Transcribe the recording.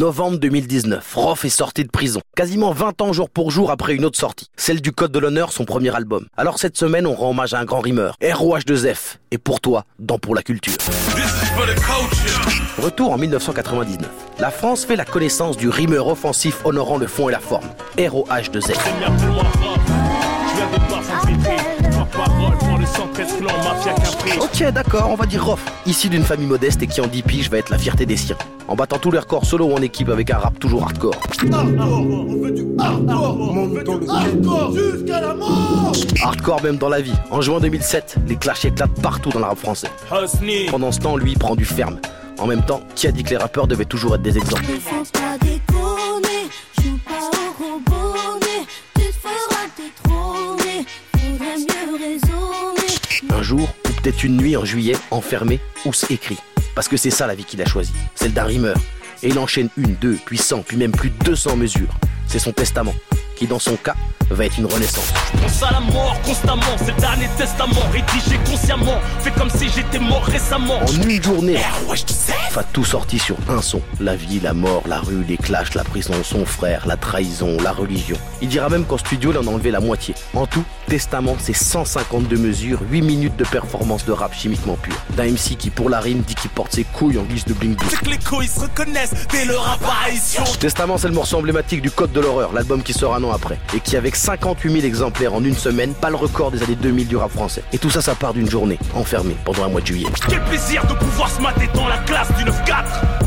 Novembre 2019, Rof est sorti de prison. Quasiment 20 ans jour pour jour après une autre sortie. Celle du Code de l'honneur, son premier album. Alors cette semaine, on rend hommage à un grand rimeur. ROH2F. Et pour toi, dans Pour la Culture. Retour en 1999. La France fait la connaissance du rimeur offensif honorant le fond et la forme. ROH2F. Ok, d'accord, on va dire Rof, issu d'une famille modeste et qui en 10 piges va être la fierté des siens. En battant tous les records solo ou en équipe avec un rap toujours hardcore. Hardcore même dans la vie. En juin 2007, les clashs éclatent partout dans le rap français. Pendant ce temps, lui, prend du ferme. En même temps, qui a dit que les rappeurs devaient toujours être des exemples? Ou peut-être une nuit en juillet, enfermé, ou écrit. Parce que c'est ça la vie qu'il a choisie, celle d'un rimeur. Et il enchaîne une, deux, puis cent, puis même plus de 200 mesures. C'est son testament, qui dans son cas va être une renaissance. Je pense à la mort constamment, c'est le dernier testament rédigé consciemment, fait comme si j'étais mort récemment. En une journée, va tout sorti sur un son. La vie, la mort, la rue, les clashs, la prison, son frère, la trahison, la religion. Il dira même qu'en studio, il en a enlevé la moitié. En tout, Testament, c'est 152 mesures, 8 minutes de performance de rap chimiquement pur. D'un MC qui, pour la rime, dit qu'il porte ses couilles en guise de bling bling. C'est que les couilles se reconnaissent dès leur apparition. Testament, c'est le morceau emblématique du Code de l'horreur, l'album qui sort un an après, et qui, avec 58 000 exemplaires en une semaine, pas le record des années 2000 du rap français. Et tout ça, ça part d'une journée, enfermée pendant un mois de juillet. Quel plaisir de pouvoir se mater dans la classe du 9-4